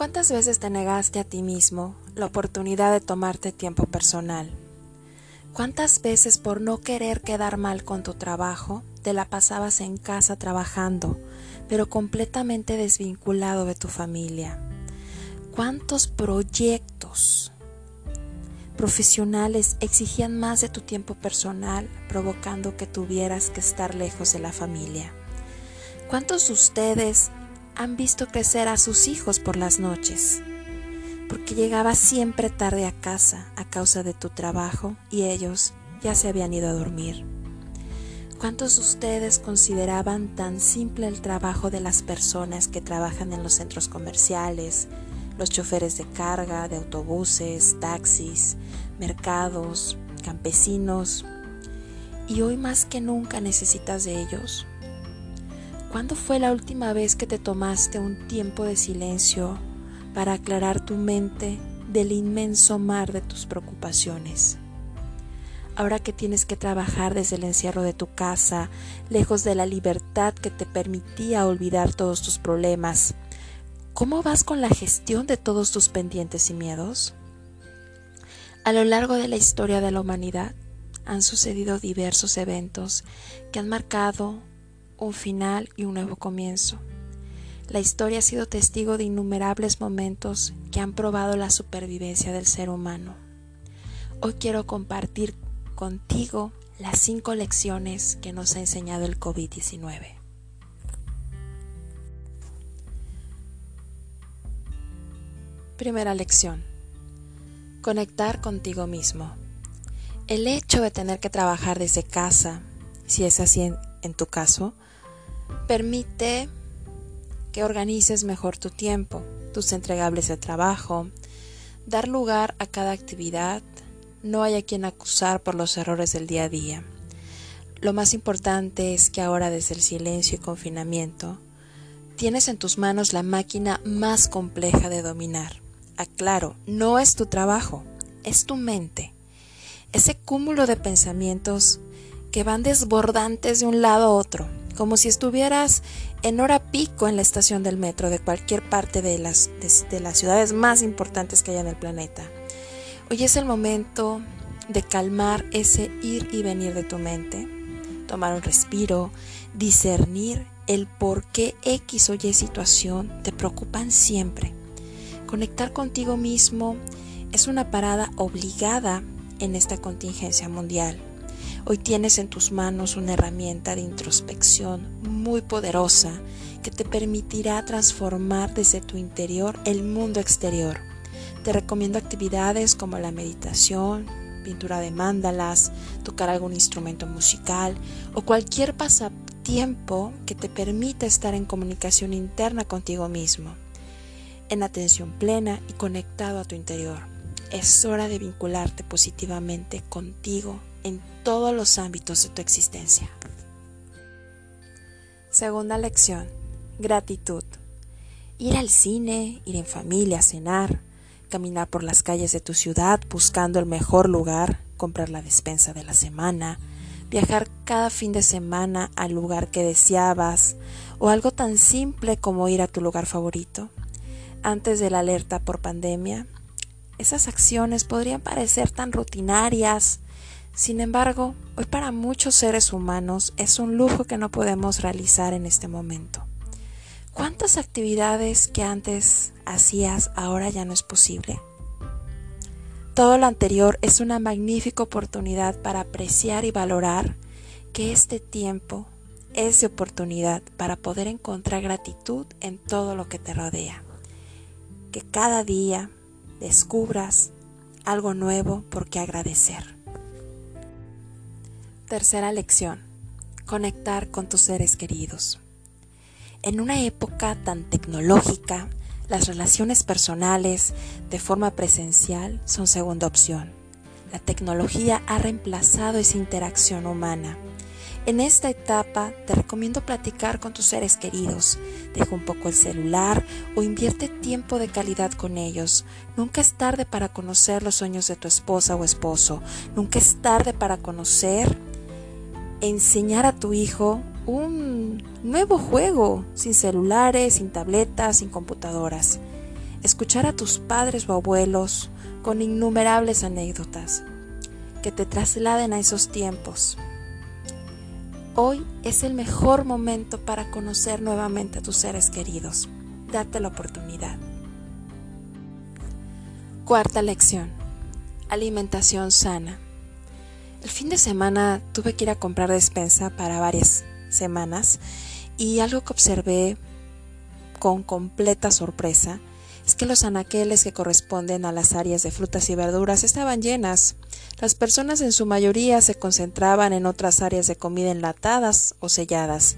¿Cuántas veces te negaste a ti mismo la oportunidad de tomarte tiempo personal? ¿Cuántas veces por no querer quedar mal con tu trabajo te la pasabas en casa trabajando, pero completamente desvinculado de tu familia? ¿Cuántos proyectos profesionales exigían más de tu tiempo personal, provocando que tuvieras que estar lejos de la familia? ¿Cuántos de ustedes han visto crecer a sus hijos por las noches? Porque llegaba siempre tarde a casa a causa de tu trabajo y ellos ya se habían ido a dormir. ¿Cuántos de ustedes consideraban tan simple el trabajo de las personas que trabajan en los centros comerciales, los choferes de carga, de autobuses, taxis, mercados, campesinos? Y hoy más que nunca necesitas de ellos. ¿Cuándo fue la última vez que te tomaste un tiempo de silencio para aclarar tu mente del inmenso mar de tus preocupaciones? Ahora que tienes que trabajar desde el encierro de tu casa, lejos de la libertad que te permitía olvidar todos tus problemas, ¿cómo vas con la gestión de todos tus pendientes y miedos? A lo largo de la historia de la humanidad han sucedido diversos eventos que han marcado un final y un nuevo comienzo. La historia ha sido testigo de innumerables momentos que han probado la supervivencia del ser humano. Hoy quiero compartir contigo las cinco lecciones que nos ha enseñado el COVID-19. Primera lección. Conectar contigo mismo. El hecho de tener que trabajar desde casa, si es así en, en tu caso, Permite que organices mejor tu tiempo, tus entregables de trabajo, dar lugar a cada actividad, no hay a quien acusar por los errores del día a día. Lo más importante es que ahora desde el silencio y confinamiento, tienes en tus manos la máquina más compleja de dominar. Aclaro, no es tu trabajo, es tu mente. Ese cúmulo de pensamientos que van desbordantes de un lado a otro, como si estuvieras en hora pico en la estación del metro de cualquier parte de las, de, las ciudades más importantes que hay en el planeta. Hoy es el momento de calmar ese ir y venir de tu mente, tomar un respiro, discernir el por qué X o Y situación te preocupan siempre. Conectar contigo mismo es una parada obligada en esta contingencia mundial. Hoy tienes en tus manos una herramienta de introspección muy poderosa que te permitirá transformar desde tu interior el mundo exterior. Te recomiendo actividades como la meditación, pintura de mándalas, tocar algún instrumento musical o cualquier pasatiempo que te permita estar en comunicación interna contigo mismo, en atención plena y conectado a tu interior. Es hora de vincularte positivamente contigo en todos los ámbitos de tu existencia. Segunda lección, gratitud. Ir al cine, ir en familia a cenar, caminar por las calles de tu ciudad buscando el mejor lugar, comprar la despensa de la semana, viajar cada fin de semana al lugar que deseabas o algo tan simple como ir a tu lugar favorito. Antes de la alerta por pandemia, esas acciones podrían parecer tan rutinarias, sin embargo, hoy para muchos seres humanos es un lujo que no podemos realizar en este momento. ¿Cuántas actividades que antes hacías ahora ya no es posible? Todo lo anterior es una magnífica oportunidad para apreciar y valorar que este tiempo es de oportunidad para poder encontrar gratitud en todo lo que te rodea. Que cada día descubras algo nuevo por qué agradecer. Tercera lección. Conectar con tus seres queridos. En una época tan tecnológica, las relaciones personales de forma presencial son segunda opción. La tecnología ha reemplazado esa interacción humana en esta etapa te recomiendo platicar con tus seres queridos. Deja un poco el celular o invierte tiempo de calidad con ellos. Nunca es tarde para conocer los sueños de tu esposa o esposo. Nunca es tarde para conocer, enseñar a tu hijo un nuevo juego, sin celulares, sin tabletas, sin computadoras. escuchar a tus padres o abuelos con innumerables anécdotas que te trasladen a esos tiempos. Hoy es el mejor momento para conocer nuevamente a tus seres queridos. Date la oportunidad. Cuarta lección. Alimentación sana. El fin de semana tuve que ir a comprar despensa para varias semanas y algo que observé con completa sorpresa es que los anaqueles que corresponden a las áreas de frutas y verduras estaban llenas. Las personas en su mayoría se concentraban en otras áreas de comida enlatadas o selladas.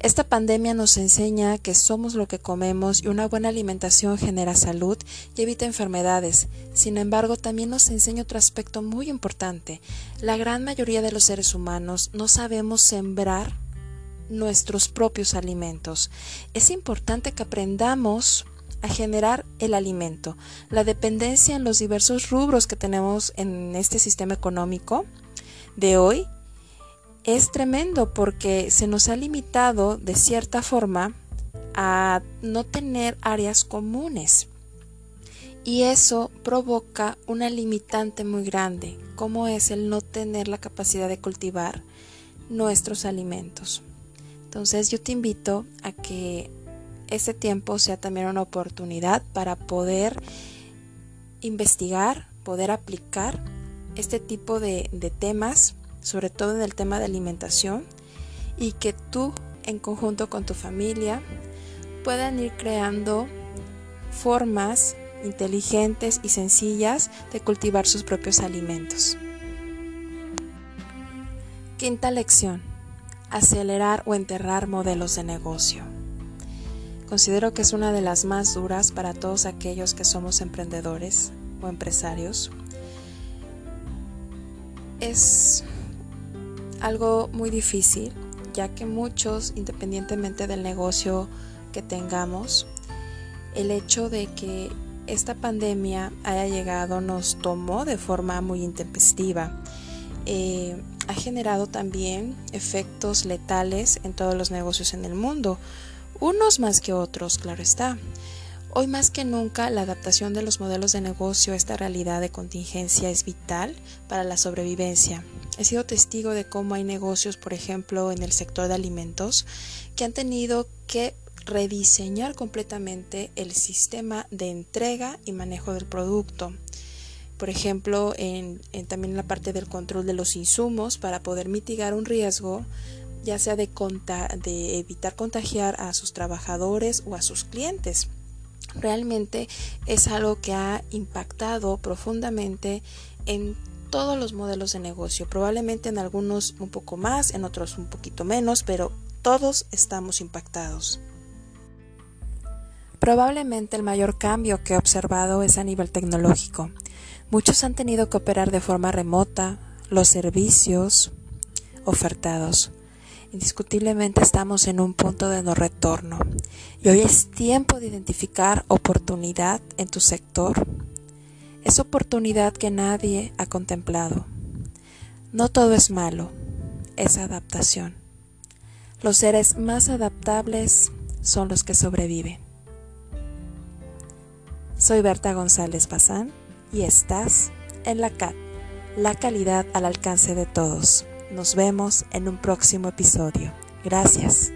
Esta pandemia nos enseña que somos lo que comemos y una buena alimentación genera salud y evita enfermedades. Sin embargo, también nos enseña otro aspecto muy importante. La gran mayoría de los seres humanos no sabemos sembrar nuestros propios alimentos. Es importante que aprendamos a generar el alimento. La dependencia en los diversos rubros que tenemos en este sistema económico de hoy es tremendo porque se nos ha limitado de cierta forma a no tener áreas comunes. Y eso provoca una limitante muy grande, como es el no tener la capacidad de cultivar nuestros alimentos. Entonces yo te invito a que ese tiempo sea también una oportunidad para poder investigar, poder aplicar este tipo de, de temas sobre todo en el tema de alimentación, y que tú en conjunto con tu familia puedan ir creando formas inteligentes y sencillas de cultivar sus propios alimentos. Quinta lección. Acelerar o enterrar modelos de negocio. Considero que es una de las más duras para todos aquellos que somos emprendedores o empresarios. Es algo muy difícil, ya que muchos, independientemente del negocio que tengamos, el hecho de que esta pandemia haya llegado nos tomó de forma muy intempestiva. Eh, ha generado también efectos letales en todos los negocios en el mundo, unos más que otros, claro está. Hoy más que nunca la adaptación de los modelos de negocio a esta realidad de contingencia es vital para la sobrevivencia. He sido testigo de cómo hay negocios, por ejemplo, en el sector de alimentos, que han tenido que rediseñar completamente el sistema de entrega y manejo del producto. Por ejemplo, en, también en la parte del control de los insumos para poder mitigar un riesgo, ya sea de, de evitar contagiar a sus trabajadores o a sus clientes realmente es algo que ha impactado profundamente en todos los modelos de negocio, probablemente en algunos un poco más, en otros un poquito menos, pero todos estamos impactados. Probablemente el mayor cambio que he observado es a nivel tecnológico. Muchos han tenido que operar de forma remota los servicios ofertados. Indiscutiblemente estamos en un punto de no retorno y hoy es tiempo de identificar oportunidad en tu sector. Es oportunidad que nadie ha contemplado. No todo es malo, es adaptación. Los seres más adaptables son los que sobreviven. Soy Berta González Bazán y estás en la CAT, la calidad al alcance de todos. Nos vemos en un próximo episodio. Gracias.